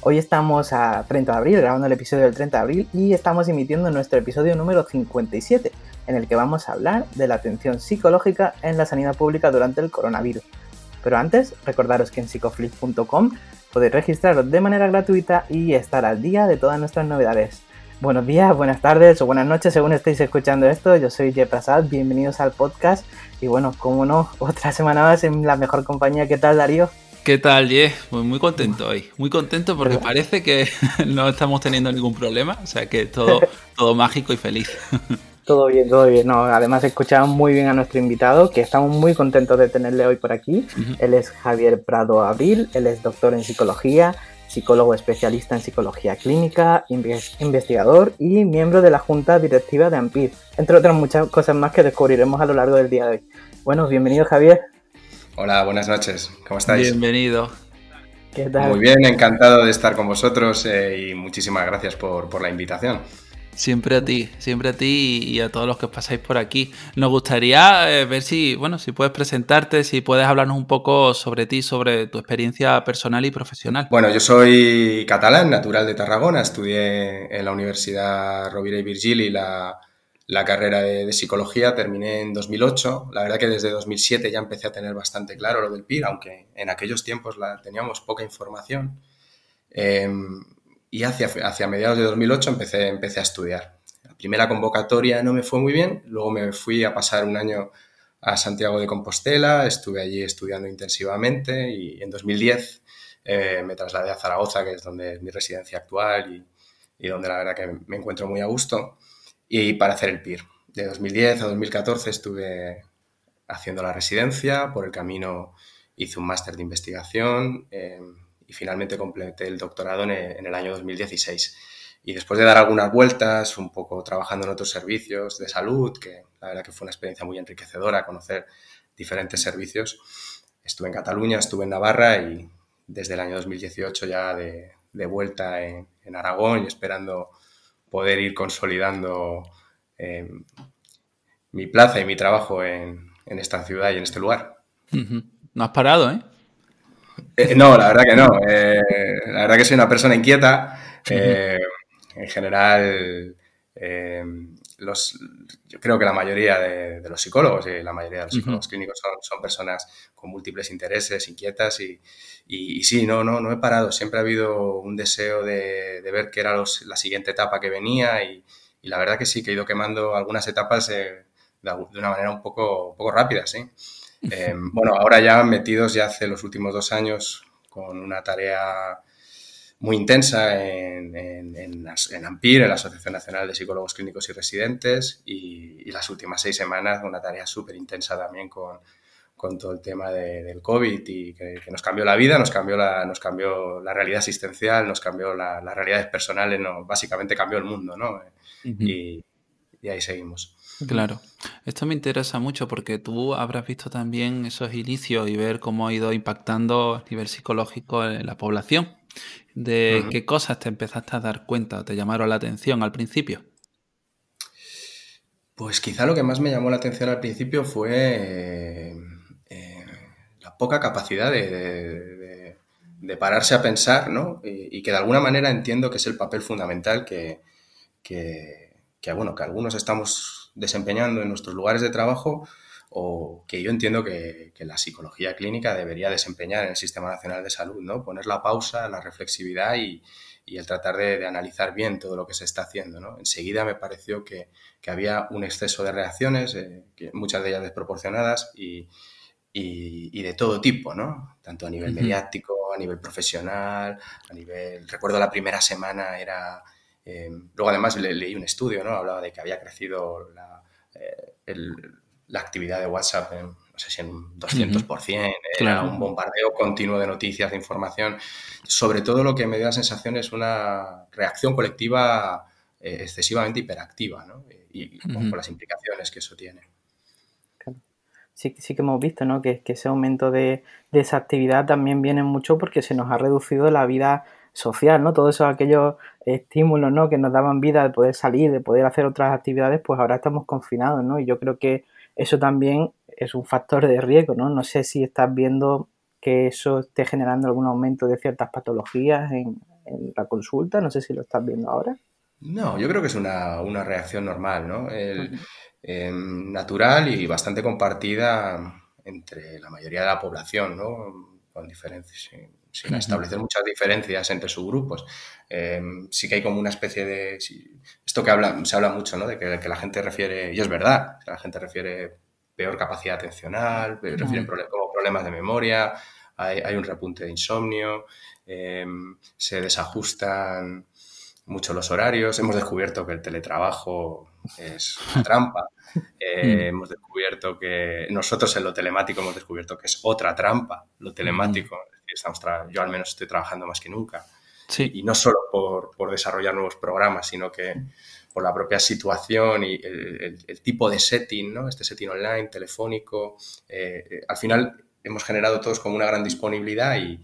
Hoy estamos a 30 de abril, grabando el episodio del 30 de abril y estamos emitiendo nuestro episodio número 57, en el que vamos a hablar de la atención psicológica en la sanidad pública durante el coronavirus. Pero antes, recordaros que en psicoflix.com podéis registraros de manera gratuita y estar al día de todas nuestras novedades. Buenos días, buenas tardes o buenas noches según estéis escuchando esto. Yo soy Jay Prasad, bienvenidos al podcast. Y bueno, como no, otra semana más en la mejor compañía. ¿Qué tal, Darío? ¿Qué tal, Jay? Pues muy contento hoy. Muy contento porque parece que no estamos teniendo ningún problema. O sea que todo, todo mágico y feliz. Todo bien, todo bien. No, además escuchamos muy bien a nuestro invitado, que estamos muy contentos de tenerle hoy por aquí. Él es Javier Prado Abril, él es doctor en psicología, psicólogo especialista en psicología clínica, investigador y miembro de la junta directiva de AMPIR, entre otras muchas cosas más que descubriremos a lo largo del día de hoy. Bueno, bienvenido Javier. Hola, buenas noches. ¿Cómo estáis? Bienvenido. ¿Qué tal? Muy bien, encantado de estar con vosotros eh, y muchísimas gracias por, por la invitación. Siempre a ti, siempre a ti y a todos los que pasáis por aquí. Nos gustaría eh, ver si, bueno, si puedes presentarte, si puedes hablarnos un poco sobre ti, sobre tu experiencia personal y profesional. Bueno, yo soy catalán, natural de Tarragona, estudié en la Universidad Rovira y Virgili la, la carrera de, psicología, terminé en 2008. La verdad que desde 2007 ya empecé a tener bastante claro lo del PIR, aunque en aquellos tiempos la, teníamos poca información. Em, y hacia, hacia mediados de 2008 empecé, empecé a estudiar. La primera convocatoria no me fue muy bien, luego me fui a pasar un año a Santiago de Compostela, estuve allí estudiando intensivamente y en 2010 eh, me trasladé a Zaragoza, que es donde es mi residencia actual y, y, donde la verdad que me encuentro muy a gusto, y para hacer el PIR. De 2010 a 2014 estuve haciendo la residencia, por el camino hice un máster de investigación. Eh, y finalmente completé el doctorado en el, año 2016. Y después de dar algunas vueltas, un poco trabajando en otros servicios de salud, que la verdad que fue una experiencia muy enriquecedora conocer diferentes servicios, estuve en Cataluña, estuve en Navarra y desde el año 2018 ya de, de vuelta en, en, Aragón y esperando poder ir consolidando eh, mi plaza y mi trabajo en, en, esta ciudad y en este lugar. No has parado, ¿eh? Eh, no, la verdad que no. Eh, la verdad que soy una persona inquieta. En general, los, yo creo que la mayoría de, los psicólogos y la mayoría de los psicólogos clínicos son, personas con múltiples intereses, inquietas y, y, sí, no, no, no he parado. Siempre ha habido un deseo de, ver qué era la siguiente etapa que venía y, y, la verdad que sí, que he ido quemando algunas etapas de, una manera un poco, un poco rápida, sí. Eh, bueno, ahora ya metidos ya hace los últimos dos años con una tarea muy intensa en, en, en, AMPIR, en la Asociación Nacional de Psicólogos Clínicos y Residentes, y, las últimas seis semanas una tarea súper intensa también con, con, todo el tema del COVID y que, nos cambió la vida, nos cambió la, nos cambió la realidad asistencial, nos cambió la, las realidades personales, no, básicamente cambió el mundo, ¿no? y, y ahí seguimos. Claro, esto me interesa mucho porque tú habrás visto también esos inicios y ver cómo ha ido impactando a nivel psicológico en la población. ¿De qué cosas te empezaste a dar cuenta o te llamaron la atención al principio? Pues quizá lo que más me llamó la atención al principio fue eh, la poca capacidad de, pararse a pensar, ¿no? Y, que de alguna manera entiendo que es el papel fundamental que, que, bueno, que algunos estamos desempeñando en nuestros lugares de trabajo o que yo entiendo que, la psicología clínica debería desempeñar en el Sistema Nacional de Salud, ¿no? Poner la pausa, la reflexividad y, el tratar de, analizar bien todo lo que se está haciendo, ¿no? Enseguida me pareció que, había un exceso de reacciones, eh, que muchas de ellas desproporcionadas y, de todo tipo, ¿no? Tanto a nivel mediático, a nivel profesional, a nivel... Recuerdo la primera semana era eh, luego además leí un estudio, ¿no? Hablaba de que había crecido la, eh, actividad de WhatsApp en no sé si en un 200%, era un bombardeo continuo de noticias, de información. Sobre todo lo que me dio la sensación es una reacción colectiva eh, excesivamente hiperactiva, ¿no? Y, con, las implicaciones que eso tiene. Sí, sí que hemos visto, ¿no? Que, que ese aumento de, de, esa actividad también viene mucho porque se nos ha reducido la vida social, ¿no? Todos esos aquellos estímulos, ¿no? Que nos daban vida de poder salir, de poder hacer otras actividades, pues ahora estamos confinados, ¿no? Y yo creo que eso también es un factor de riesgo, ¿no? No sé si estás viendo que eso esté generando algún aumento de ciertas patologías en, la consulta, no sé si lo estás viendo ahora. No, yo creo que es una, reacción normal, ¿no? Em, natural y bastante compartida entre la mayoría de la población, ¿no? Con diferencias, sin, establecer muchas diferencias entre subgrupos. Em, sí que hay como una especie de... esto que habla, se habla mucho, ¿no? De que, que la gente refiere, y es verdad, que la gente refiere peor capacidad atencional, refieren como problemas de memoria, hay, un repunte de insomnio, em, se desajustan mucho los horarios, hemos descubierto que el teletrabajo es una trampa, eh, hemos descubierto que nosotros en lo telemático hemos descubierto que es otra trampa, lo telemático, estamos yo al menos estoy trabajando más que nunca. Y no solo por, por desarrollar nuevos programas, sino que por la propia situación y el, tipo de setting, ¿no? Este setting online, telefónico. Eh, eh, al final hemos generado todos como una gran disponibilidad y,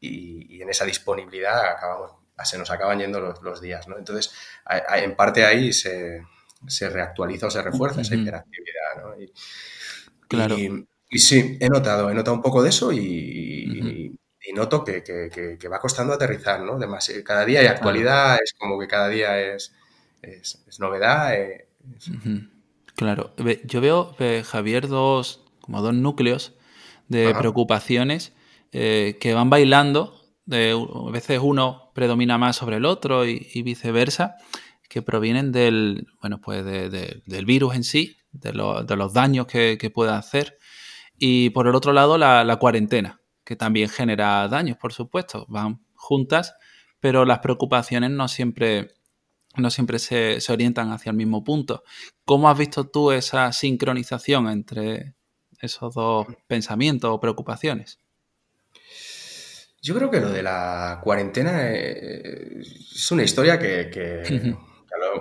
en esa disponibilidad acabamos, se nos acaban yendo los, días, ¿no? Entonces, en parte ahí se, reactualiza o se refuerza esa interactividad, ¿no? claro. Y, sí, he notado, he notado un poco de eso y, noto que, va costando aterrizar, ¿no? cada día hay actualidad, es como que cada día es, es, novedad. Eh, claro, yo veo, Javier, dos, como dos núcleos de preocupaciones eh, que van bailando. De, a veces uno predomina más sobre el otro y, viceversa, que provienen del, bueno, pues del virus en sí, de, los daños que, que, pueda hacer. Y por el otro lado, la, la cuarentena, que también genera daños, por supuesto. Van juntas, pero las preocupaciones no siempre no siempre se, orientan hacia el mismo punto. ¿Cómo has visto tú esa sincronización entre esos dos pensamientos o preocupaciones? Yo creo que lo de la cuarentena eh, es una historia que, que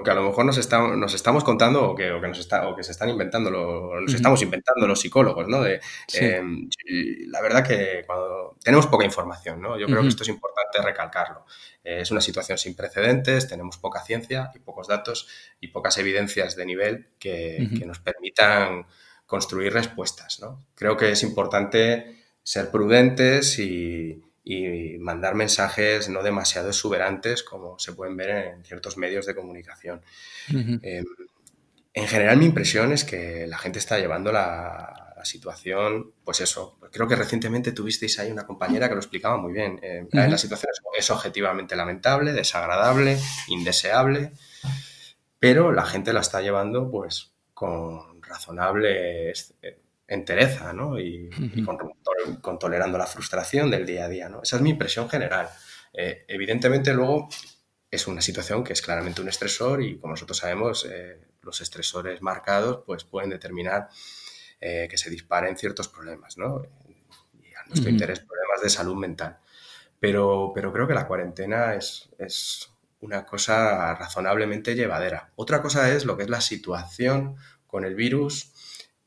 a lo mejor nos, nos estamos contando o que, nos está, o que se están inventando, nos estamos inventando los psicólogos, ¿no? De, em, la verdad que cuando tenemos poca información, ¿no? Yo creo que esto es importante recalcarlo. Eh, es una situación sin precedentes, tenemos poca ciencia y pocos datos y pocas evidencias de nivel que, que nos permitan construir respuestas, ¿no? Creo que es importante ser prudentes y, y mandar mensajes no demasiado exuberantes como se pueden ver en ciertos medios de comunicación. Em, en general mi impresión es que la gente está llevando la, situación, pues eso, creo que recientemente tuvisteis ahí una compañera que lo explicaba muy bien. Em, la situación es, objetivamente lamentable, desagradable, indeseable, pero la gente la está llevando pues con razonable entereza, ¿no? Y, con, tolerando la frustración del día a día, ¿no? Esa es mi impresión general. Eh, evidentemente, luego es una situación que es claramente un estresor y, como nosotros sabemos, eh, los estresores marcados pues, pueden determinar eh, que se disparen ciertos problemas, ¿no? Y a nuestro interés, problemas de salud mental. Pero, pero creo que la cuarentena es, es una cosa razonablemente llevadera. Otra cosa es lo que es la situación con el virus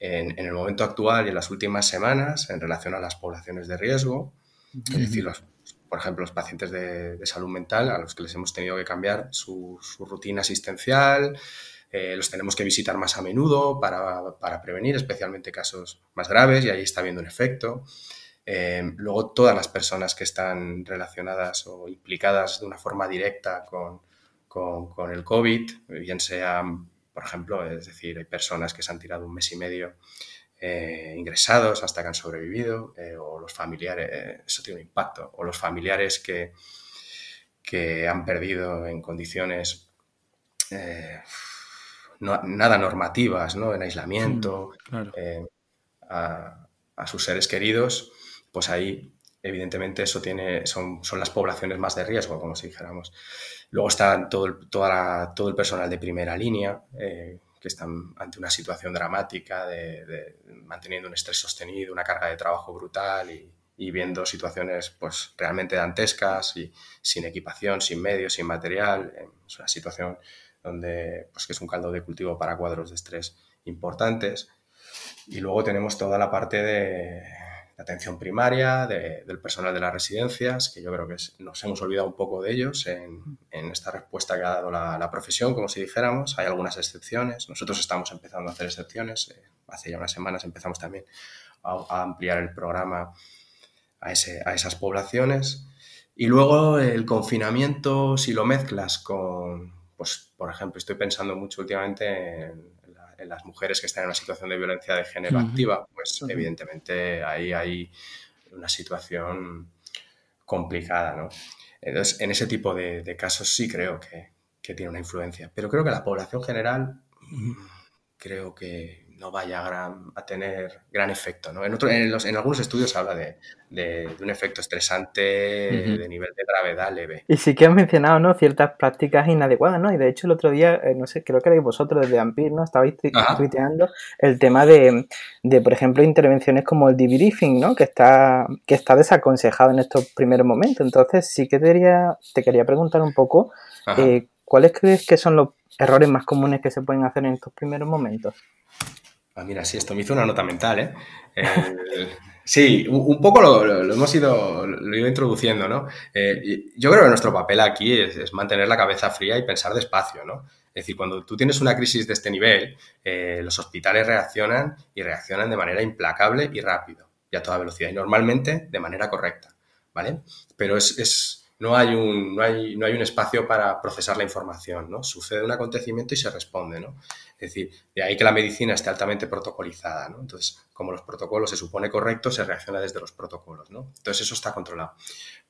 en, el momento actual y en las últimas semanas en relación a las poblaciones de riesgo, es decir, por ejemplo, los pacientes de, salud mental a los que les hemos tenido que cambiar su, rutina asistencial, eh, los tenemos que visitar más a menudo para, prevenir especialmente casos más graves y ahí está habiendo un efecto. Eh, luego, todas las personas que están relacionadas o implicadas de una forma directa con, con, con el COVID, bien sean por ejemplo, es decir, hay personas que se han tirado un mes y medio eh, ingresados hasta que han sobrevivido, eh, o los familiares, eh, eso tiene un impacto, o los familiares que, que han perdido en condiciones nada normativas, ¿no? en aislamiento, mm, a, sus seres queridos, pues ahí evidentemente eso tiene, son, son las poblaciones más de riesgo, como si dijéramos. Luego está todo el, toda todo el personal de primera línea, eh, que están ante una situación dramática, de, manteniendo un estrés sostenido, una carga de trabajo brutal y, viendo situaciones pues realmente dantescas y sin equipación, sin medios, sin material. Es una situación donde pues que es un caldo de cultivo para cuadros de estrés importantes. Y luego tenemos toda la parte de, atención primaria, del personal de las residencias, que yo creo que nos hemos olvidado un poco de ellos en, esta respuesta que ha dado la, profesión, como si dijéramos. Hay algunas excepciones. Nosotros estamos empezando a hacer excepciones. Eh, hace ya unas semanas empezamos también a, ampliar el programa a, esas poblaciones. Y luego el confinamiento, si lo mezclas con, pues, por ejemplo, estoy pensando mucho últimamente en en las mujeres que están en una situación de violencia de género activa, pues evidentemente ahí hay una situación complicada, ¿no? Entonces, en ese tipo de, casos sí creo que, que, tiene una influencia, pero creo que la población general creo que no vaya a, tener gran efecto. ¿no? En, en, algunos estudios habla de, un efecto estresante de nivel de gravedad leve. Y sí que has mencionado ¿no? ciertas prácticas inadecuadas, ¿no? Y de hecho el otro día, eh, no sé, creo que erais vosotros desde Ampir, ¿no? Estabais tuiteando el tema de, por ejemplo, intervenciones como el debriefing, ¿no? Que está, que está desaconsejado en estos primeros momentos. Entonces sí que te quería, te quería preguntar un poco eh, ¿cuáles crees que son los errores más comunes que se pueden hacer en estos primeros momentos? Ah, mira, sí, esto me hizo una nota mental, ¿eh? eh sí, un poco lo, hemos ido, lo ido introduciendo, ¿no? Eh, yo creo que nuestro papel aquí es, mantener la cabeza fría y pensar despacio, ¿no? Es decir, cuando tú tienes una crisis de este nivel, eh, los hospitales reaccionan y reaccionan de manera implacable y rápido y a toda velocidad y normalmente de manera correcta, ¿vale? Pero es no hay un, no hay, no hay un espacio para procesar la información, ¿no? Sucede un acontecimiento y se responde, ¿no? Es decir, de ahí que la medicina esté altamente protocolizada, ¿no? Entonces, como los protocolos se supone correctos, se reacciona desde los protocolos, ¿no? Entonces, eso está controlado.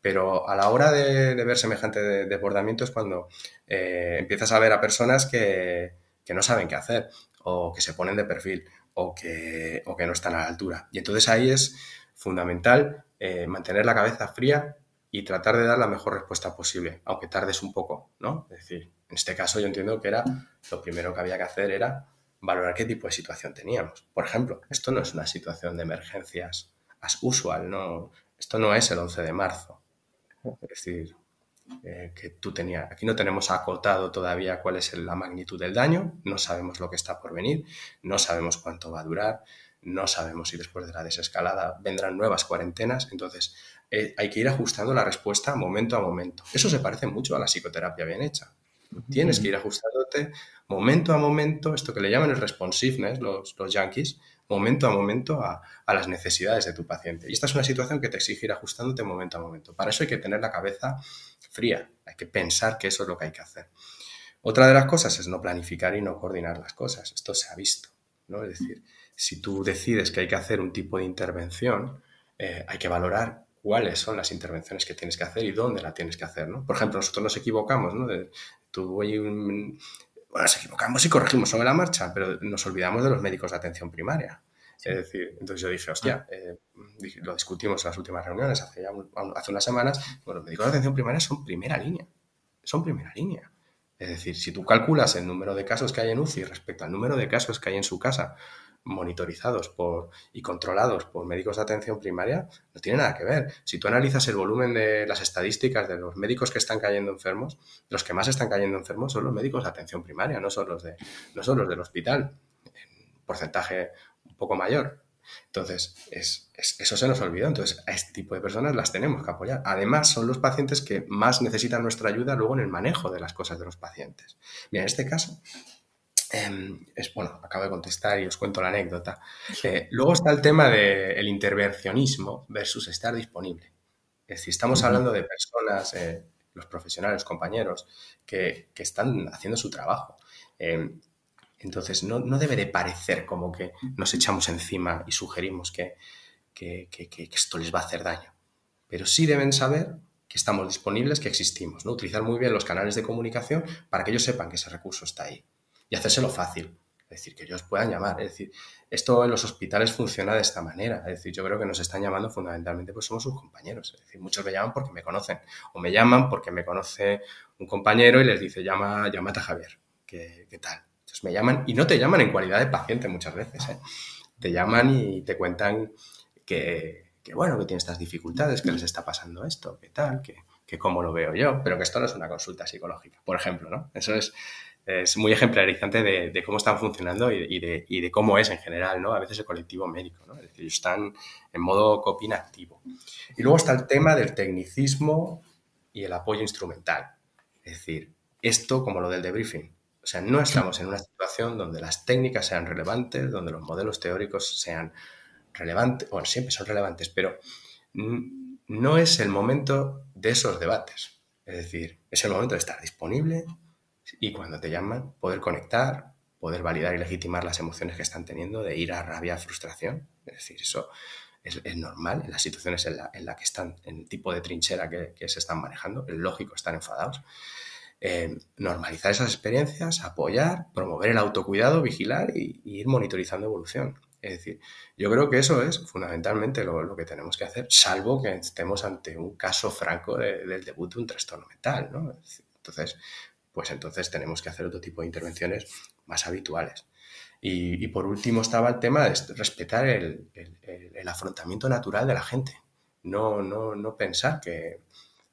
Pero a la hora de, ver semejante desbordamiento es cuando eh, empiezas a ver a personas que, no saben qué hacer o que se ponen de perfil o que, o que no están a la altura. Y entonces ahí es fundamental eh, mantener la cabeza fría y tratar de dar la mejor respuesta posible, aunque tardes un poco, ¿no? Es decir, en este caso yo entiendo que era lo primero que había que hacer era valorar qué tipo de situación teníamos. Por ejemplo, esto no es una situación de emergencias as usual, no, esto no es el 11 de marzo. Es decir, eh, que tú tenías, aquí no tenemos acotado todavía cuál es la magnitud del daño, no sabemos lo que está por venir, no sabemos cuánto va a durar, no sabemos si después de la desescalada vendrán nuevas cuarentenas, entonces eh, hay que ir ajustando la respuesta momento a momento. Eso se parece mucho a la psicoterapia bien hecha. Tienes que ir ajustándote momento a momento, esto que le llaman el responsiveness, los, los yankees, momento a momento a, las necesidades de tu paciente. Y esta es una situación que te exige ir ajustándote momento a momento. Para eso hay que tener la cabeza fría, hay que pensar que eso es lo que hay que hacer. Otra de las cosas es no planificar y no coordinar las cosas. Esto se ha visto, ¿no? Es decir, si tú decides que hay que hacer un tipo de intervención, eh, hay que valorar cuáles son las intervenciones que tienes que hacer y dónde la tienes que hacer, ¿no? Por ejemplo, nosotros nos equivocamos, ¿no? Tú, bueno, nos equivocamos y corregimos sobre la marcha, pero nos olvidamos de los médicos de atención primaria. Es decir, entonces yo dije, hostia, ah. eh, lo discutimos en las últimas reuniones hace, ya hace unas semanas, bueno, los médicos de atención primaria son primera línea, son primera línea. Es decir, si tú calculas el número de casos que hay en UCI respecto al número de casos que hay en su casa monitorizados por, y controlados por médicos de atención primaria, no tiene nada que ver. Si tú analizas el volumen de las estadísticas de los médicos que están cayendo enfermos, los que más están cayendo enfermos son los médicos de atención primaria, no son los, de, no son los del hospital, en porcentaje un poco mayor. Entonces, es, eso se nos olvidó. Entonces, a este tipo de personas las tenemos que apoyar. Además, son los pacientes que más necesitan nuestra ayuda luego en el manejo de las cosas de los pacientes. Mira, en este caso, Em, es, bueno, acabo de contestar y os cuento la anécdota. Eh, luego está el tema del intervencionismo versus estar disponible. Es decir, estamos hablando de personas, eh, los profesionales, compañeros, que, están haciendo su trabajo. Em, entonces, no, debe de parecer como que nos echamos encima y sugerimos que, que, esto les va a hacer daño. Pero sí deben saber que estamos disponibles, que existimos, ¿no? Utilizar muy bien los canales de comunicación para que ellos sepan que ese recurso está ahí y hacérselo fácil. Es decir, que ellos puedan llamar. Es decir, esto en los hospitales funciona de esta manera. Es decir, yo creo que nos están llamando fundamentalmente pues somos sus compañeros. Es decir, muchos me llaman porque me conocen. O me llaman porque me conoce un compañero y les dice, llama, llámate a Javier. ¿Qué, tal? Entonces me llaman, y no te llaman en cualidad de paciente muchas veces, ¿eh? te llaman y te cuentan que, que, bueno, que tiene estas dificultades, que les está pasando esto, que tal, que, que cómo lo veo yo, pero que esto no es una consulta psicológica, por ejemplo, ¿no? Eso es, es muy ejemplarizante de, cómo están funcionando y, de, cómo es en general, ¿no? A veces el colectivo médico, ¿no? Es decir, están en modo copina activo. Y luego está el tema del tecnicismo y el apoyo instrumental. Es decir, esto como lo del debriefing. O sea, no estamos en una situación donde las técnicas sean relevantes, donde los modelos teóricos sean relevantes, bueno, siempre son relevantes, pero no es el momento de esos debates. Es decir, es el momento de estar disponible, y cuando te llaman, poder conectar, poder validar y legitimar las emociones que están teniendo de ira, rabia, frustración. Es decir, eso es, normal en las situaciones en la, en la, que están, en el tipo de trinchera que, que se están manejando. Es lógico estar enfadados. Eh, normalizar esas experiencias, apoyar, promover el autocuidado, vigilar y, y, ir monitorizando evolución. Es decir, yo creo que eso es fundamentalmente lo, lo, que tenemos que hacer, salvo que estemos ante un caso franco de, del debut de un trastorno mental. ¿no? Entonces, pues entonces tenemos que hacer otro tipo de intervenciones más habituales. Y, y por último estaba el tema de respetar el, el, el, afrontamiento natural de la gente. No, no, no pensar que,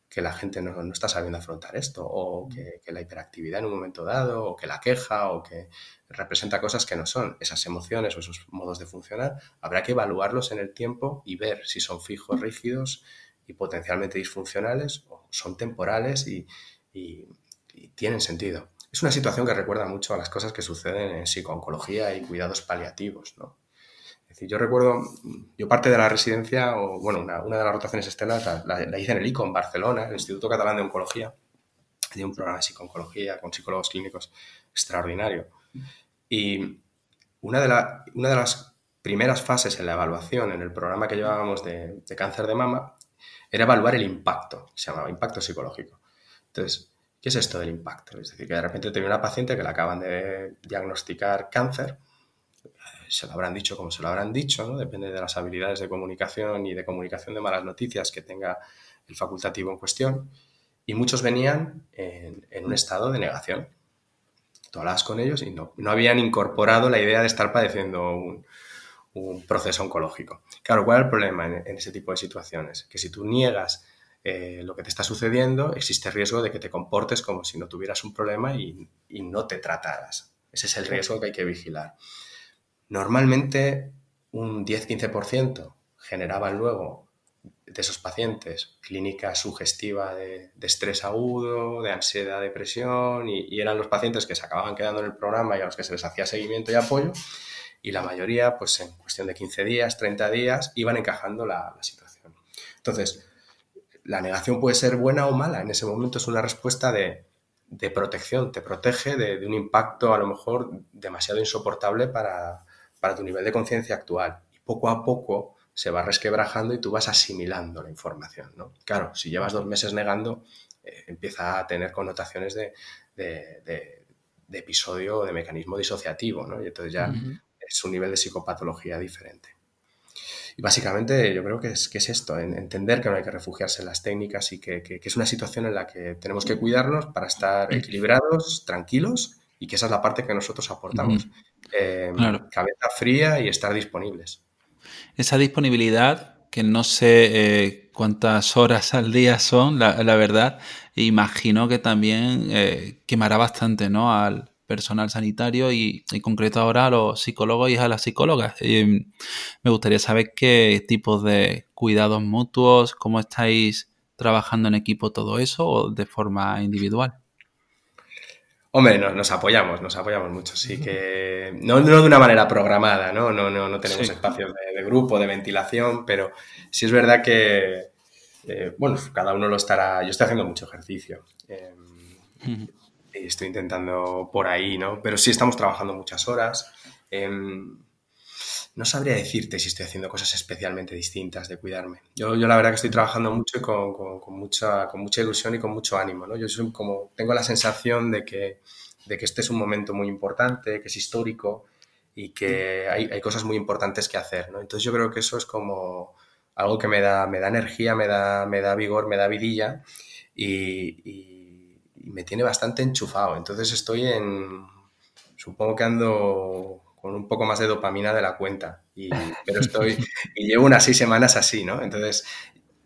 que la gente no, no, está sabiendo afrontar esto, o que, que, la hiperactividad en un momento dado, o que la queja, o que representa cosas que no son. Esas emociones o esos modos de funcionar, habrá que evaluarlos en el tiempo y ver si son fijos, rígidos y potencialmente disfuncionales, o son temporales y, y y tienen sentido. Es una situación que recuerda mucho a las cosas que suceden en psicooncología y cuidados paliativos, ¿no? Es decir, yo recuerdo, yo parte de la residencia, o bueno, una, una de las rotaciones externas la, hice en el ICO, en Barcelona, el Instituto Catalán de Oncología, de un programa de psicooncología con psicólogos clínicos extraordinario. Y una de, la, una de las primeras fases en la evaluación, en el programa que llevábamos de cáncer de mama, era evaluar el impacto, se llamaba impacto psicológico. Entonces, ¿Qué es esto del impacto? Es decir, que de repente tengo una paciente que le acaban de diagnosticar cáncer, se lo habrán dicho como se lo habrán dicho, ¿no? depende de las habilidades de comunicación y de comunicación de malas noticias que tenga el facultativo en cuestión, y muchos venían en, en un estado de negación. Tú hablabas con ellos y no, no habían incorporado la idea de estar padeciendo un, un proceso oncológico. Claro, ¿cuál es el problema en, en ese tipo de situaciones? Que si tú niegas eh, lo que te está sucediendo, existe riesgo de que te comportes como si no tuvieras un problema y, y no te trataras. Ese es el riesgo que hay que vigilar. Normalmente un 10-15% generaban luego de esos pacientes clínica sugestiva de, de, estrés agudo, de ansiedad, depresión, y, y, eran los pacientes que se acababan quedando en el programa y a los que se les hacía seguimiento y apoyo, y la mayoría, pues en cuestión de 15 días, 30 días, iban encajando la, la situación. Entonces, la negación puede ser buena o mala. En ese momento es una respuesta de, de protección, te protege de, de, un impacto a lo mejor demasiado insoportable para, para tu nivel de conciencia actual. Y poco a poco se va resquebrajando y tú vas asimilando la información. ¿no? Claro, si llevas dos meses negando, eh, empieza a tener connotaciones de, de, de, episodio o de mecanismo disociativo, ¿no? y entonces ya uh -huh. es un nivel de psicopatología diferente. Y básicamente yo creo que es, que es esto, en, entender que no hay que refugiarse en las técnicas y que, que, que, es una situación en la que tenemos que cuidarnos para estar equilibrados, tranquilos y que esa es la parte que nosotros aportamos. Eh, claro. Cabeza fría y estar disponibles. Esa disponibilidad, que no sé eh, cuántas horas al día son, la, la verdad, imagino que también eh, quemará bastante ¿no? al, personal sanitario y en concreto ahora a los psicólogos y a las psicólogas. Eh, me gustaría saber qué tipos de cuidados mutuos, cómo estáis trabajando en equipo todo eso o de forma individual. Hombre, no, nos apoyamos, nos apoyamos mucho, sí que no, no de una manera programada, ¿no? No, no, no tenemos sí. espacios de, de, grupo, de ventilación, pero sí es verdad que, eh, bueno, cada uno lo estará, yo estoy haciendo mucho ejercicio. Eh, uh -huh y estoy intentando por ahí, ¿no? Pero sí estamos trabajando muchas horas. Eh, no sabría decirte si estoy haciendo cosas especialmente distintas de cuidarme. Yo, yo la verdad que estoy trabajando mucho y con, con, con, mucha, con mucha ilusión y con mucho ánimo, ¿no? Yo soy como, tengo la sensación de que, de que este es un momento muy importante, que es histórico y que hay, hay cosas muy importantes que hacer, ¿no? Entonces yo creo que eso es como algo que me da, me da energía, me da, me da vigor, me da vidilla y, y y me tiene bastante enchufado. Entonces estoy en supongo que ando con un poco más de dopamina de la cuenta. Y, pero estoy, y llevo unas seis semanas así, ¿no? Entonces,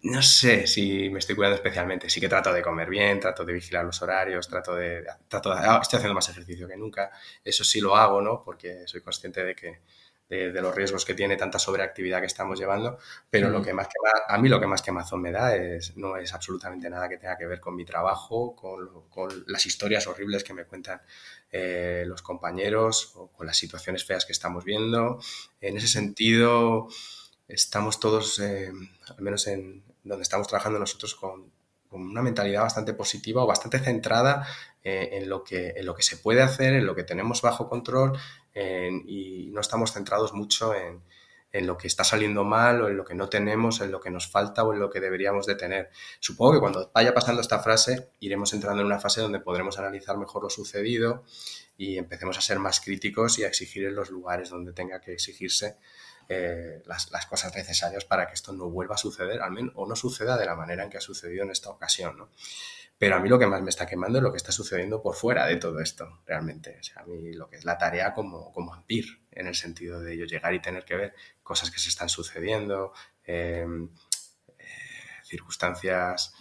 no sé si me estoy cuidando especialmente. Sí que trato de comer bien, trato de vigilar los horarios, trato de, trato ah, estoy haciendo más ejercicio que nunca. Eso sí lo hago, ¿no? Porque soy consciente de que de, los riesgos que tiene tanta sobreactividad que estamos llevando, pero lo que más a mí lo que más quemazón me da es, no es absolutamente nada que tenga que ver con mi trabajo, con, con las historias horribles que me cuentan eh, los compañeros o con las situaciones feas que estamos viendo. En ese sentido, estamos todos, eh, al menos en donde estamos trabajando nosotros, con, con una mentalidad bastante positiva o bastante centrada eh, en, lo que, en lo que se puede hacer, en lo que tenemos bajo control y no estamos centrados mucho en, en, lo que está saliendo mal o en lo que no tenemos, en lo que nos falta o en lo que deberíamos de tener. Supongo que cuando vaya pasando esta frase iremos entrando en una fase donde podremos analizar mejor lo sucedido y empecemos a ser más críticos y a exigir en los lugares donde tenga que exigirse eh, las, las, cosas necesarias para que esto no vuelva a suceder, al menos, o no suceda de la manera en que ha sucedido en esta ocasión. ¿no? Pero a mí lo que más me está quemando es lo que está sucediendo por fuera de todo esto, realmente. O sea, a mí lo que es la tarea como, como ampir, en el sentido de yo llegar y tener que ver cosas que se están sucediendo, em, eh, circunstancias,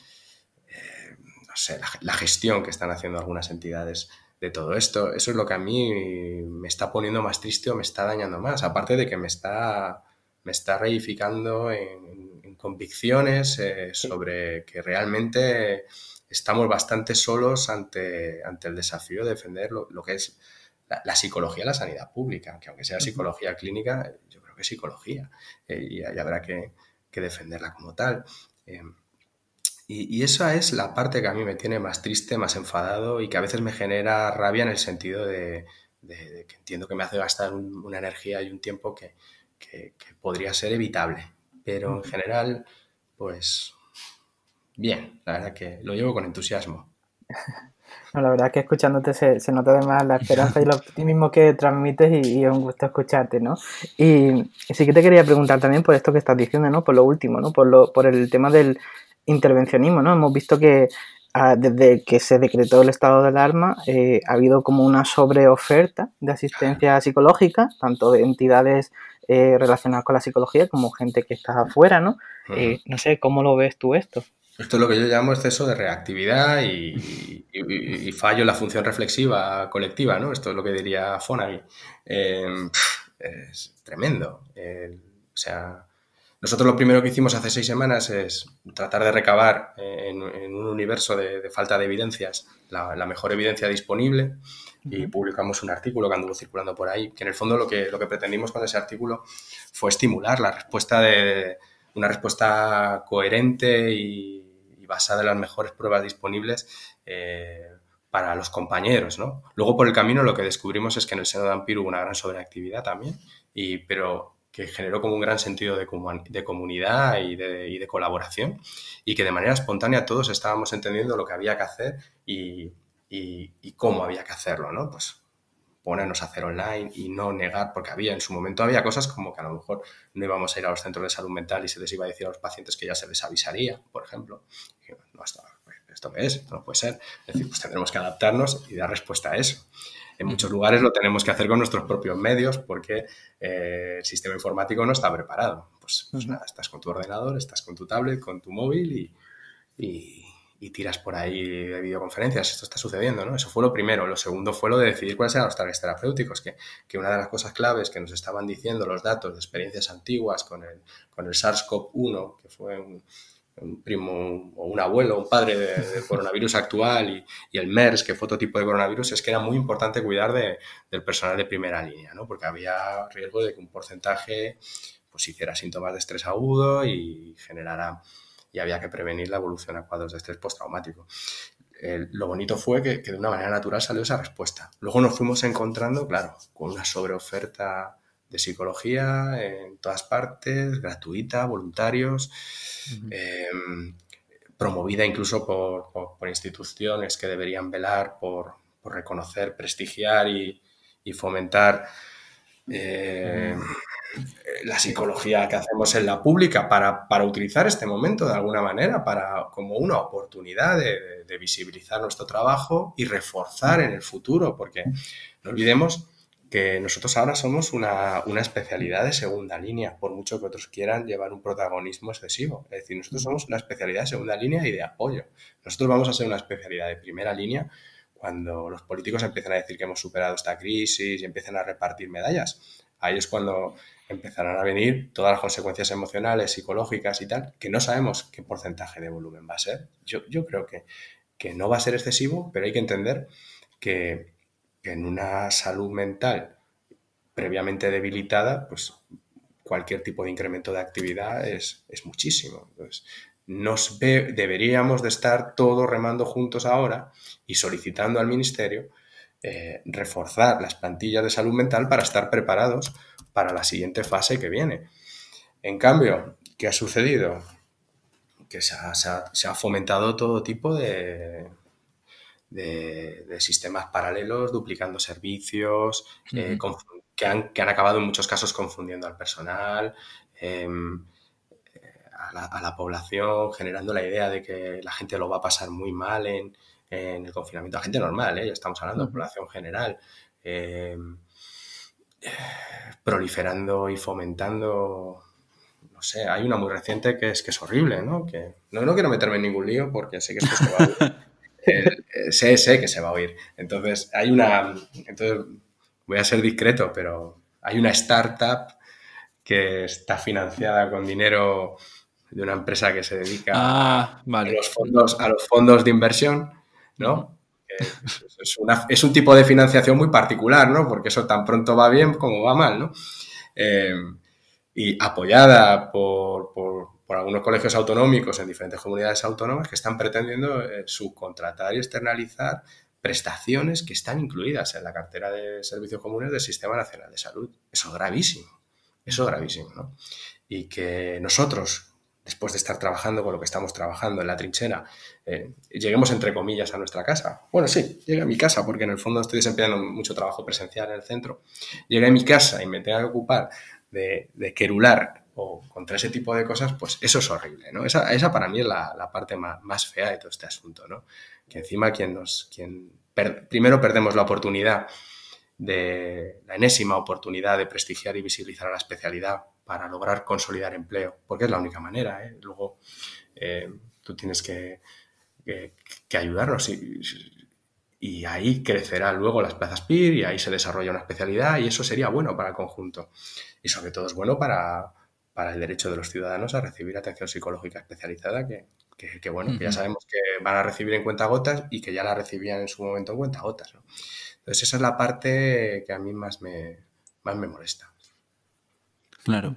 eh, no sé, la, gestión que están haciendo algunas entidades de todo esto. Eso es lo que a mí me está poniendo más triste o me está dañando más, aparte de que me está, me está reificando en, en convicciones eh, sobre que realmente estamos bastante solos ante, ante el desafío de defender lo, lo que es la, la, psicología la sanidad pública, que aunque sea psicología clínica, yo creo que es psicología eh, y, y, habrá que, que, defenderla como tal. Eh, y, y, esa es la parte que a mí me tiene más triste, más enfadado y que a veces me genera rabia en el sentido de, de, de que entiendo que me hace gastar un, una energía y un tiempo que, que, que, podría ser evitable. Pero en general, pues bien, la verdad que lo llevo con entusiasmo. No, la verdad que escuchándote se, se, nota además la esperanza y el optimismo que transmites y, y, es un gusto escucharte, ¿no? Y, y, sí que te quería preguntar también por esto que estás diciendo, ¿no? Por lo último, ¿no? Por, lo, por el tema del, intervencionismo, ¿no? Hemos visto que ah, desde que se decretó el estado de alarma eh, ha habido como una sobreoferta de asistencia psicológica, tanto de entidades eh, relacionadas con la psicología como gente que está afuera, ¿no? Eh, no sé, ¿cómo lo ves tú esto? Esto es lo que yo llamo exceso de reactividad y, y, y fallo en la función reflexiva colectiva, ¿no? Esto es lo que diría Fonagy. Eh, es tremendo. o sea, nosotros lo primero que hicimos hace seis semanas es tratar de recabar en, en un universo de, de, falta de evidencias la, la, mejor evidencia disponible y publicamos un artículo que anduvo circulando por ahí, que en el fondo lo que, lo que pretendimos con ese artículo fue estimular la respuesta de una respuesta coherente y basada en las mejores pruebas disponibles eh, para los compañeros, ¿no? Luego por el camino lo que descubrimos es que en el seno de Ampir hubo una gran sobreactividad también, y, pero que generó como un gran sentido de, comunidad y de, colaboración y que de manera espontánea todos estábamos entendiendo lo que había que hacer y, y, y, cómo había que hacerlo, ¿no? Pues ponernos a hacer online y no negar, porque había en su momento había cosas como que a lo mejor no íbamos a ir a los centros de salud mental y se les iba a decir a los pacientes que ya se les avisaría, por ejemplo. Y, no, esto, ¿esto qué es? Esto no puede ser. Es decir, pues tendremos que adaptarnos y dar respuesta a eso. En muchos lugares lo tenemos que hacer con nuestros propios medios porque eh, el sistema informático no está preparado. Pues, pues, nada, estás con tu ordenador, estás con tu tablet, con tu móvil y, y, y, tiras por ahí de videoconferencias. Esto está sucediendo, ¿no? Eso fue lo primero. Lo segundo fue lo de decidir cuáles eran los targets terapéuticos, que, que una de las cosas claves que nos estaban diciendo los datos de experiencias antiguas con el, con el SARS-CoV-1, que fue un, primo o un abuelo, un padre de, de coronavirus actual y, y, el MERS, que fue otro tipo de coronavirus, es que era muy importante cuidar de, del personal de primera línea, ¿no? porque había riesgo de que un porcentaje pues, hiciera síntomas de estrés agudo y generara, y había que prevenir la evolución a cuadros de estrés postraumático. Eh, lo bonito fue que, que de una manera natural salió esa respuesta. Luego nos fuimos encontrando, claro, con una sobreoferta de psicología en todas partes, gratuita, voluntarios, uh -huh. eh, promovida incluso por, por, por, instituciones que deberían velar por, por reconocer, prestigiar y, y, fomentar eh, la psicología que hacemos en la pública para, utilizar este momento de alguna manera, para, como una oportunidad de, de, visibilizar nuestro trabajo y reforzar en el futuro, porque no olvidemos que nosotros ahora somos una, especialidad de segunda línea, por mucho que otros quieran llevar un protagonismo excesivo. Es decir, nosotros somos una especialidad de segunda línea y de apoyo. Nosotros vamos a ser una especialidad de primera línea cuando los políticos empiezan a decir que hemos superado esta crisis y empiezan a repartir medallas. Ahí es cuando empezarán a venir todas las consecuencias emocionales, psicológicas y tal, que no sabemos qué porcentaje de volumen va a ser. Yo, creo que, que no va a ser excesivo, pero hay que entender que en una salud mental previamente debilitada, pues cualquier tipo de incremento de actividad es, muchísimo. Nos deberíamos de estar todos remando juntos ahora y solicitando al Ministerio eh, reforzar las plantillas de salud mental para estar preparados para la siguiente fase que viene. En cambio, ¿qué ha sucedido? Que se ha fomentado todo tipo de, de, sistemas paralelos, duplicando servicios, eh, que, han, que, han, acabado en muchos casos confundiendo al personal, em, a, la, población, generando la idea de que la gente lo va a pasar muy mal en, el confinamiento. La gente normal, ¿eh? estamos hablando de población general. Em, proliferando y fomentando no sé, hay una muy reciente que es que es horrible, ¿no? Que no, no quiero meterme en ningún lío porque sé que esto se va a sé, sé que se va a oír. Entonces, hay una. Entonces, voy a ser discreto, pero hay una startup que está financiada con dinero de una empresa que se dedica ah, a, los fondos, a los fondos de inversión, ¿no? Es, un tipo de financiación muy particular, ¿no? Porque eso tan pronto va bien como va mal, ¿no? Eh, y apoyada por, por algunos colegios autonómicos en diferentes comunidades autónomas que están pretendiendo eh, subcontratar y externalizar prestaciones que están incluidas en la cartera de servicios comunes del Sistema Nacional de Salud. Eso es gravísimo, eso es gravísimo, ¿no? Y que nosotros, después de estar trabajando con lo que estamos trabajando en la trinchera, eh, lleguemos entre comillas a nuestra casa. Bueno, sí, llegué a mi casa porque en el fondo estoy desempeñando mucho trabajo presencial en el centro. Llegué a mi casa y me tenga que ocupar de, querular o contra ese tipo de cosas, pues eso es horrible, ¿no? Esa, esa para mí es la, parte más, fea de todo este asunto, ¿no? Que encima quien nos, quien primero perdemos la oportunidad de, la enésima oportunidad de prestigiar y visibilizar a la especialidad para lograr consolidar empleo, porque es la única manera, ¿eh? Luego eh, tú tienes que, que, ayudarnos y, y ahí crecerá luego las plazas PIR y ahí se desarrolla una especialidad y eso sería bueno para el conjunto. Y sobre todo es bueno para, para el derecho de los ciudadanos a recibir atención psicológica especializada que, bueno, que ya sabemos que van a recibir en cuenta gotas y que ya la recibían en su momento en cuenta gotas. Entonces esa es la parte que a mí más me, más me molesta. Claro.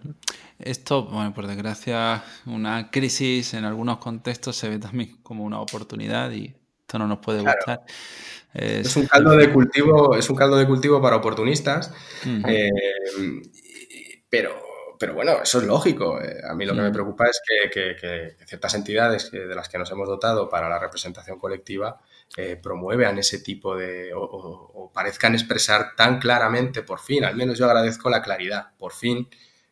Esto, bueno, por desgracia, una crisis en algunos contextos se ve también como una oportunidad y esto no nos puede gustar. Es, un caldo de cultivo, es un caldo de cultivo para oportunistas, eh, pero pero bueno, eso es lógico. Eh, a mí lo que me preocupa es que, ciertas entidades de las que nos hemos dotado para la representación colectiva eh, promuevan ese tipo de, o, parezcan expresar tan claramente, por fin, al menos yo agradezco la claridad, por fin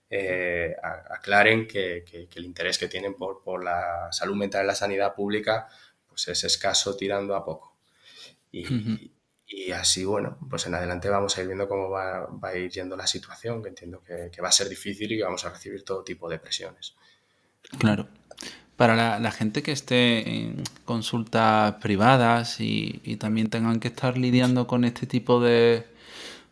eh, aclaren que, el interés que tienen por, la salud mental y la sanidad pública pues es escaso tirando a poco. Y, y así, bueno, pues en adelante vamos a ir viendo cómo va, a ir yendo la situación, que entiendo que, va a ser difícil y que vamos a recibir todo tipo de presiones. Claro. Para la, gente que esté en consultas privadas y, también tengan que estar lidiando con este tipo de,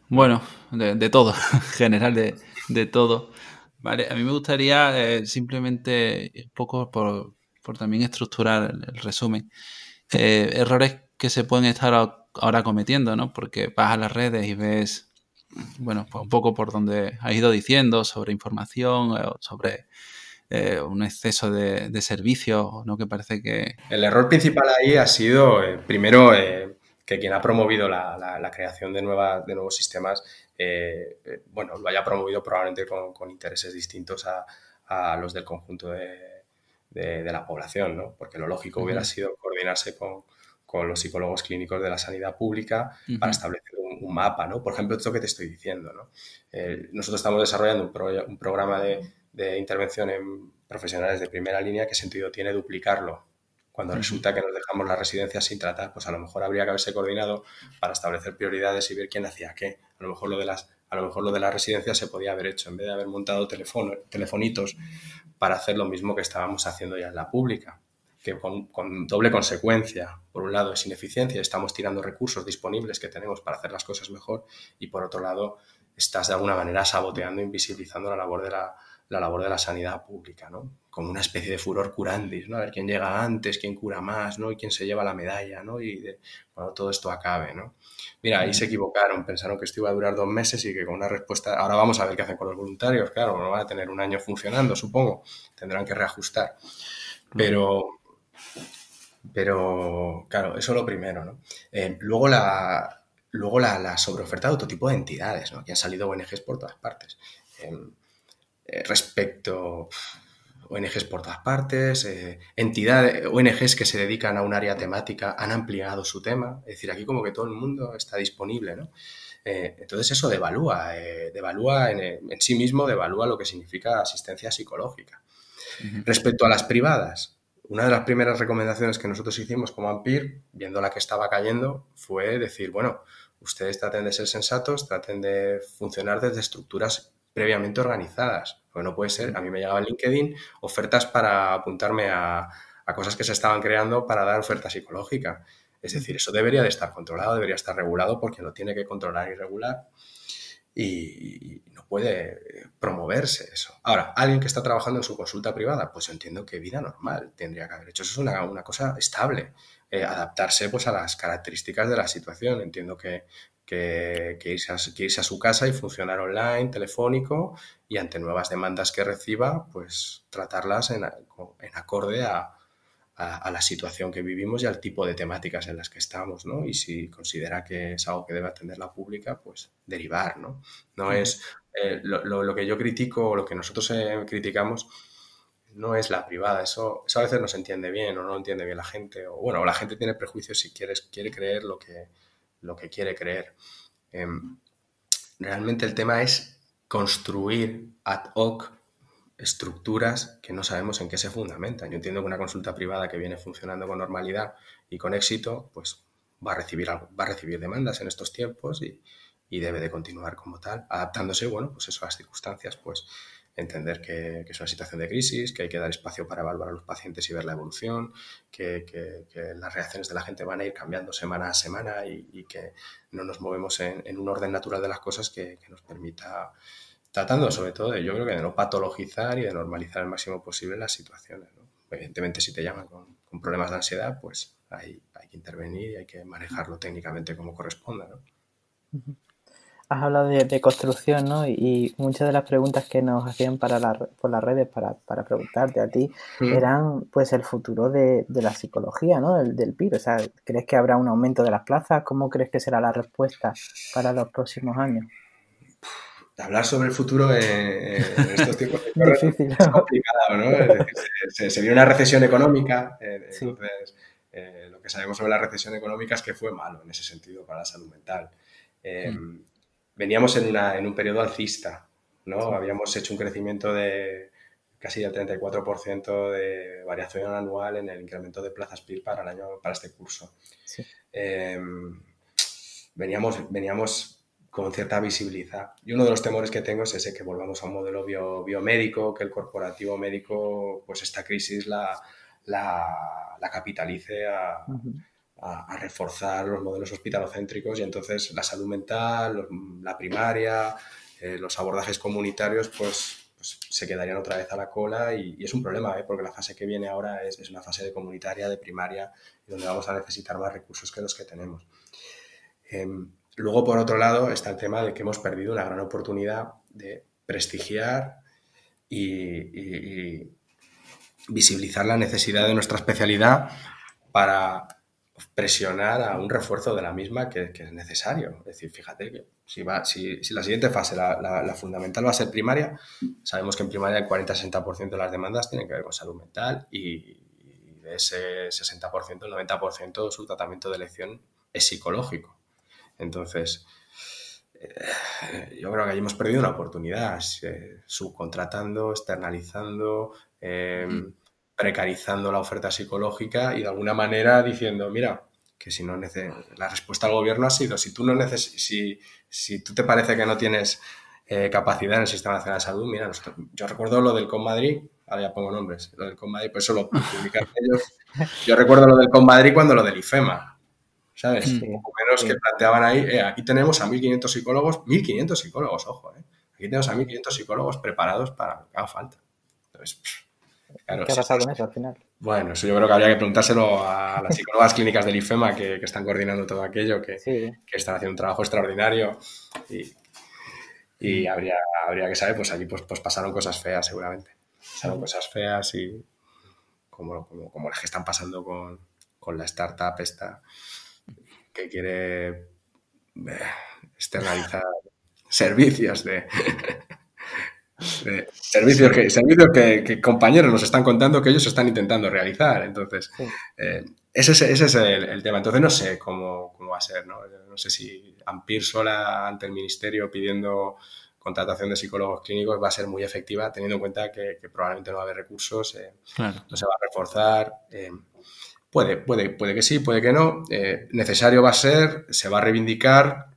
bueno, de, todo, en general de, todo, ¿vale? A mí me gustaría eh, simplemente, un poco por, también estructurar el, resumen, eh, errores que se pueden estar ahora cometiendo, ¿no? Porque vas a las redes y ves, bueno, pues un poco por donde has ido diciendo sobre información, eh, sobre eh, un exceso de, de servicios, ¿no? Que parece que... El error principal ahí ha sido, eh, primero, que quien ha promovido la, creación de, de nuevos sistemas, bueno, lo haya promovido probablemente con, intereses distintos a, los del conjunto de, la población, ¿no? Porque lo lógico hubiera sido coordinarse con, con los psicólogos clínicos de la sanidad pública para establecer un, mapa, ¿no? Por ejemplo, esto que te estoy diciendo, ¿no? Eh, nosotros estamos desarrollando un, programa de, de, intervención en profesionales de primera línea, ¿qué sentido tiene duplicarlo? Cuando resulta que nos dejamos las residencias sin tratar, pues a lo mejor habría que haberse coordinado para establecer prioridades y ver quién hacía qué. A lo mejor lo de las, a lo mejor lo de las residencias se podía haber hecho en vez de haber montado teléfono, telefonitos para hacer lo mismo que estábamos haciendo ya en la pública que con, doble consecuencia. Por un lado es ineficiencia, estamos tirando recursos disponibles que tenemos para hacer las cosas mejor y por otro lado estás de alguna manera saboteando, invisibilizando la labor de la, labor de la sanidad pública, ¿no? Como una especie de furor curandis, ¿no? A ver quién llega antes, quién cura más, ¿no? Y quién se lleva la medalla, ¿no? Y cuando todo esto acabe, ¿no? Mira, ahí se equivocaron, pensaron que esto iba a durar dos meses y que con una respuesta... Ahora vamos a ver qué hacen con los voluntarios, claro, no van a tener un año funcionando, supongo, tendrán que reajustar. Pero, pero, claro, eso es lo primero, ¿no? Eh, luego la, luego la, sobreoferta de otro tipo de entidades, ¿no? Que han salido ONGs por todas partes. Em, eh, respecto ONGs por todas partes, eh, entidades, ONGs que se dedican a un área temática han ampliado su tema. Es decir, aquí como que todo el mundo está disponible, ¿no? entonces eso devalúa, devalúa en, sí mismo, devalúa lo que significa asistencia psicológica. Respecto a las privadas, una de las primeras recomendaciones que nosotros hicimos como AMPIR, viendo la que estaba cayendo, fue decir, bueno, ustedes traten de ser sensatos, traten de funcionar desde estructuras previamente organizadas. Porque no puede ser, a mí me llegaba en LinkedIn ofertas para apuntarme a, a cosas que se estaban creando para dar oferta psicológica. Es decir, eso debería de estar controlado, debería estar regulado porque lo tiene que controlar y regular y, no puede promoverse eso. Ahora, alguien que está trabajando en su consulta privada, pues entiendo que vida normal tendría que haber hecho. Eso es una, una cosa estable, eh, adaptarse pues a las características de la situación. Entiendo que, que, que, irse a, que, irse a, su casa y funcionar online, telefónico, y ante nuevas demandas que reciba, pues tratarlas en, en acorde a, a, la situación que vivimos y al tipo de temáticas en las que estamos, ¿no? Y si considera que es algo que debe atender la pública, pues derivar, ¿no? No es eh, lo, que yo critico o lo que nosotros eh, criticamos no es la privada, eso, eso a veces no se entiende bien o no lo entiende bien la gente, o bueno, la gente tiene prejuicios si quieres, quiere creer lo que, lo que quiere creer. Em, realmente el tema es construir ad hoc estructuras que no sabemos en qué se fundamentan. Yo entiendo que una consulta privada que viene funcionando con normalidad y con éxito, pues va a recibir, va a recibir demandas en estos tiempos y, debe de continuar como tal, adaptándose, bueno, pues eso a las circunstancias, pues entender que, es una situación de crisis, que hay que dar espacio para evaluar a los pacientes y ver la evolución, que, las reacciones de la gente van a ir cambiando semana a semana y, que no nos movemos en, un orden natural de las cosas que, nos permita tratando sobre todo de, yo creo que de no patologizar y de normalizar al máximo posible las situaciones. Evidentemente, si te llaman con, problemas de ansiedad, pues hay, hay, que intervenir y hay que manejarlo técnicamente como corresponda. Has hablado de, construcción, ¿no? Y, muchas de las preguntas que nos hacían para por las redes para, para preguntarte a ti eran, pues, el futuro de, de la psicología, ¿no? Del, del PIR. O sea, ¿crees que habrá un aumento de las plazas? ¿Cómo crees que será la respuesta para los próximos años? hablar sobre el futuro en, estos tiempos es complicado, ¿no? Es decir, se, vio una recesión económica, eh, entonces eh, lo que sabemos sobre la recesión económica es que fue malo en ese sentido para la salud mental. Eh, mm. Veníamos en, una, en un periodo alcista, ¿no? Habíamos hecho un crecimiento de casi del 34% de variación anual en el incremento de plazas PIR para el año para este curso. veníamos, veníamos con cierta visibilidad. Y uno de los temores que tengo es ese, que volvamos a un modelo biomédico, que el corporativo médico, pues esta crisis la, la, capitalice a, a, reforzar los modelos hospitalocéntricos y entonces la salud mental, la primaria, eh, los abordajes comunitarios, pues, pues, se quedarían otra vez a la cola y, es un problema, ¿eh? porque la fase que viene ahora es, una fase de comunitaria, de primaria, y donde vamos a necesitar más recursos que los que tenemos. Em, Luego, por otro lado, está el tema de que hemos perdido una gran oportunidad de prestigiar y, visibilizar la necesidad de nuestra especialidad para presionar a un refuerzo de la misma que, es necesario. Es decir, fíjate que si, va, si, la siguiente fase, la, fundamental, va a ser primaria, sabemos que en primaria el 40-60% de las demandas tienen que ver con salud mental y, de ese 60%, el 90% de su tratamiento de elección es psicológico. Entonces, eh, yo creo que ahí hemos perdido una oportunidad, eh, subcontratando, externalizando, em, precarizando la oferta psicológica y de alguna manera diciendo, mira, que si no la respuesta al gobierno ha sido, si tú no neces si, si tú te parece que no tienes eh, capacidad en el Sistema Nacional de Salud, mira, yo recuerdo lo del CONMADRID, ahora ya pongo nombres, lo del CONMADRID, pues eso lo publicaron ellos. Yo recuerdo lo del CONMADRID cuando lo del IFEMA, ¿sabes? Sí, menos que planteaban ahí, eh, aquí tenemos a 1.500 psicólogos, 1.500 psicólogos, ojo, ¿eh? Aquí tenemos a 1.500 psicólogos preparados para lo que haga falta. Entonces, ¿Qué ha pasado con eso al final? Bueno, eso yo creo que habría que preguntárselo a las psicólogas clínicas del IFEMA que, están coordinando todo aquello, que, están haciendo un trabajo extraordinario y, habría, habría que saber, pues aquí pues, pues pasaron cosas feas seguramente. Pasaron cosas feas y como, como, las que están pasando con, con la startup esta que quiere eh, externalizar servicios de, servicios, que, servicios que, compañeros nos están contando que ellos están intentando realizar. Entonces, eh, ese, es, ese, es el, tema. Entonces, no sé cómo, cómo, va a ser. ¿no? no sé si Ampir sola ante el ministerio pidiendo contratación de psicólogos clínicos va a ser muy efectiva, teniendo en cuenta que, probablemente no va a haber recursos, eh, no se va a reforzar. Eh, puede, puede, puede que sí, puede que no. necesario va a ser, se va a reivindicar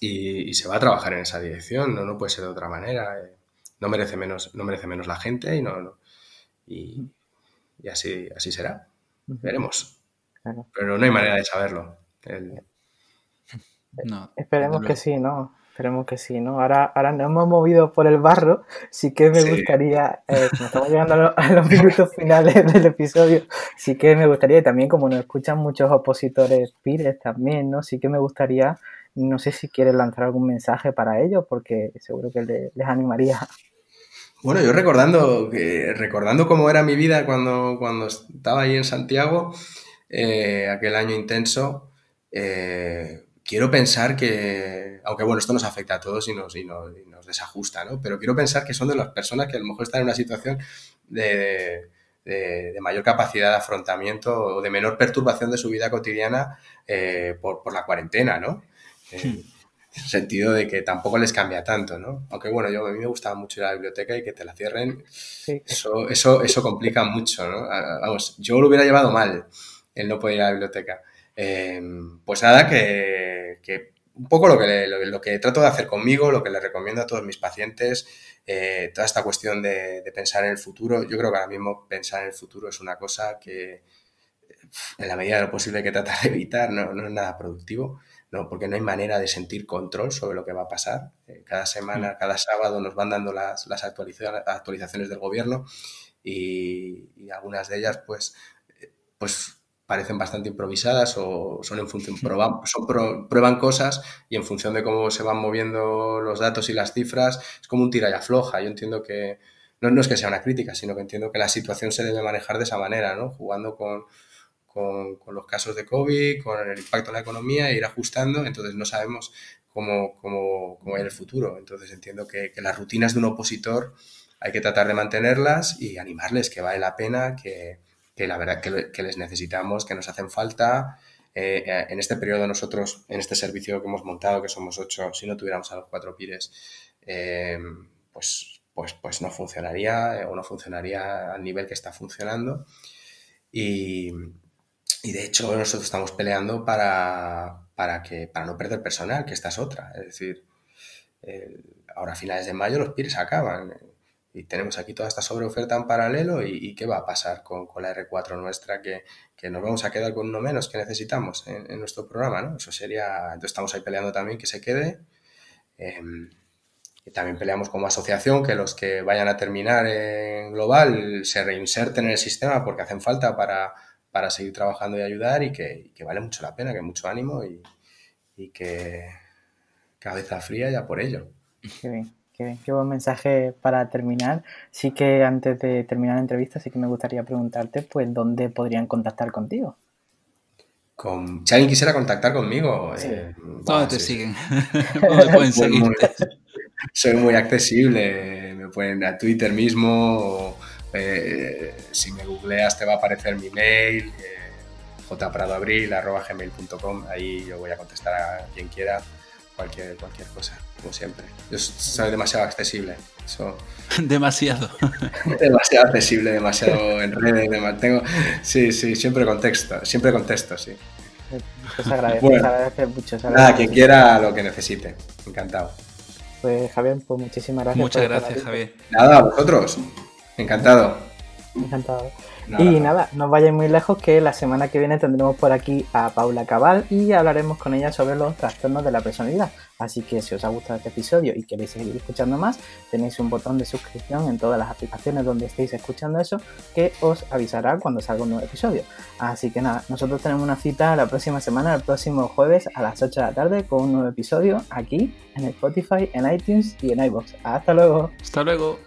y, se va a trabajar en esa dirección, no, no puede ser de otra manera no merece menos, no merece menos la gente y no, y, así, así será. Veremos. Pero no hay manera de saberlo. Esperemos que sí, ¿no? Esperemos que sí, ¿no? Ahora, ahora nos hemos movido por el barro, sí que me gustaría, eh, como estamos llegando a los, minutos finales del episodio, sí que me gustaría, y también como nos escuchan muchos opositores pires también, ¿no? Sí que me gustaría, no sé si quieres lanzar algún mensaje para ellos, porque seguro que les animaría bueno, yo recordando, recordando cómo era mi vida cuando, cuando estaba ahí en Santiago, eh, aquel año intenso, eh, quiero pensar que, aunque bueno, esto nos afecta a todos y nos, y nos, desajusta, ¿no? Pero quiero pensar que son de las personas que a lo mejor están en una situación de, mayor capacidad de afrontamiento o de menor perturbación de su vida cotidiana eh, por, por, la cuarentena, ¿no? En el sentido de que tampoco les cambia tanto, ¿no? Aunque bueno, yo a mí me gustaba mucho ir a la biblioteca y que te la cierren, eso, eso, eso complica mucho, ¿no? Vamos, yo lo hubiera llevado mal el no poder ir a la biblioteca. Em, pues nada, que, que, un poco lo que, lo, que trato de hacer conmigo, lo que le recomiendo a todos mis pacientes, eh, toda esta cuestión de, de, pensar en el futuro, yo creo que ahora mismo pensar en el futuro es una cosa que en la medida de lo posible hay que tratar de evitar, no, no es nada productivo. ¿No? porque no hay manera de sentir control sobre lo que va a pasar. Eh, cada semana, mm. cada sábado nos van dando las, las actualizaciones del gobierno y, algunas de ellas pues, eh, pues parecen bastante improvisadas o son en función, son prueban cosas y en función de cómo se van moviendo los datos y las cifras, es como un tira y afloja. Yo entiendo que, no, no es que sea una crítica, sino que entiendo que la situación se debe manejar de esa manera, ¿no? Jugando con, con, los casos de COVID, con el impacto en la economía e ir ajustando, entonces no sabemos cómo, cómo, cómo va el futuro. Entonces entiendo que, las rutinas de un opositor hay que tratar de mantenerlas y animarles que vale la pena, que, que la verdad que, les necesitamos, que nos hacen falta. Eh, eh, en este periodo nosotros, en este servicio que hemos montado, que somos ocho, si no tuviéramos a los cuatro pires, eh, pues, pues, pues no funcionaría o no funcionaría al nivel que está funcionando. Y, y de hecho, nosotros estamos peleando para, para, que, para no perder personal, que esta es otra. Es decir, ahora a finales de mayo los PIRs acaban y tenemos aquí toda esta sobreoferta en paralelo y, qué va a pasar con, con la R4 nuestra que, que, nos vamos a quedar con uno menos que necesitamos en, nuestro programa, ¿no? Eso sería, entonces estamos ahí peleando también que se quede. Em, y también peleamos como asociación que los que vayan a terminar en global se reinserten en el sistema porque hacen falta para, para seguir trabajando y ayudar y que, vale mucho la pena, que mucho ánimo y, y, que cabeza fría ya por ello. Qué bien, qué qué buen mensaje para terminar. Sí que antes de terminar la entrevista, sí que me gustaría preguntarte, pues, ¿dónde podrían contactar contigo? Con, si alguien quisiera contactar conmigo, eh, ¿dónde te siguen? ¿Dónde pueden seguirte? Soy muy accesible, me pueden a Twitter mismo o, eh, si me googleas te va a aparecer mi mail. Eh, jpradoabril.gmail.com, ahí yo voy a contestar a quien quiera cualquier, cualquier cosa, como siempre. Yo soy demasiado accesible. demasiado. demasiado accesible, demasiado en redes. Tengo, sí, sí, siempre contexto, siempre contesto, sí. Pues agradece, bueno, agradece mucho. Nada, quien quiera lo que necesite. Encantado. Pues Javier, pues muchísimas gracias. Muchas gracias, Javier. Nada, a vosotros. Encantado. Encantado y nada, no vayáis muy lejos que la semana que viene tendremos por aquí a Paula Cabal y hablaremos con ella sobre los trastornos de la personalidad. Así que si os ha gustado este episodio y queréis seguir escuchando más, tenéis un botón de suscripción en todas las aplicaciones donde estéis escuchando eso que os avisará cuando salga un nuevo episodio. Así que nada, nosotros tenemos una cita la próxima semana, el próximo jueves a las 8 de la tarde con un nuevo episodio aquí en Spotify, en iTunes y en iBox. Hasta luego. Hasta luego.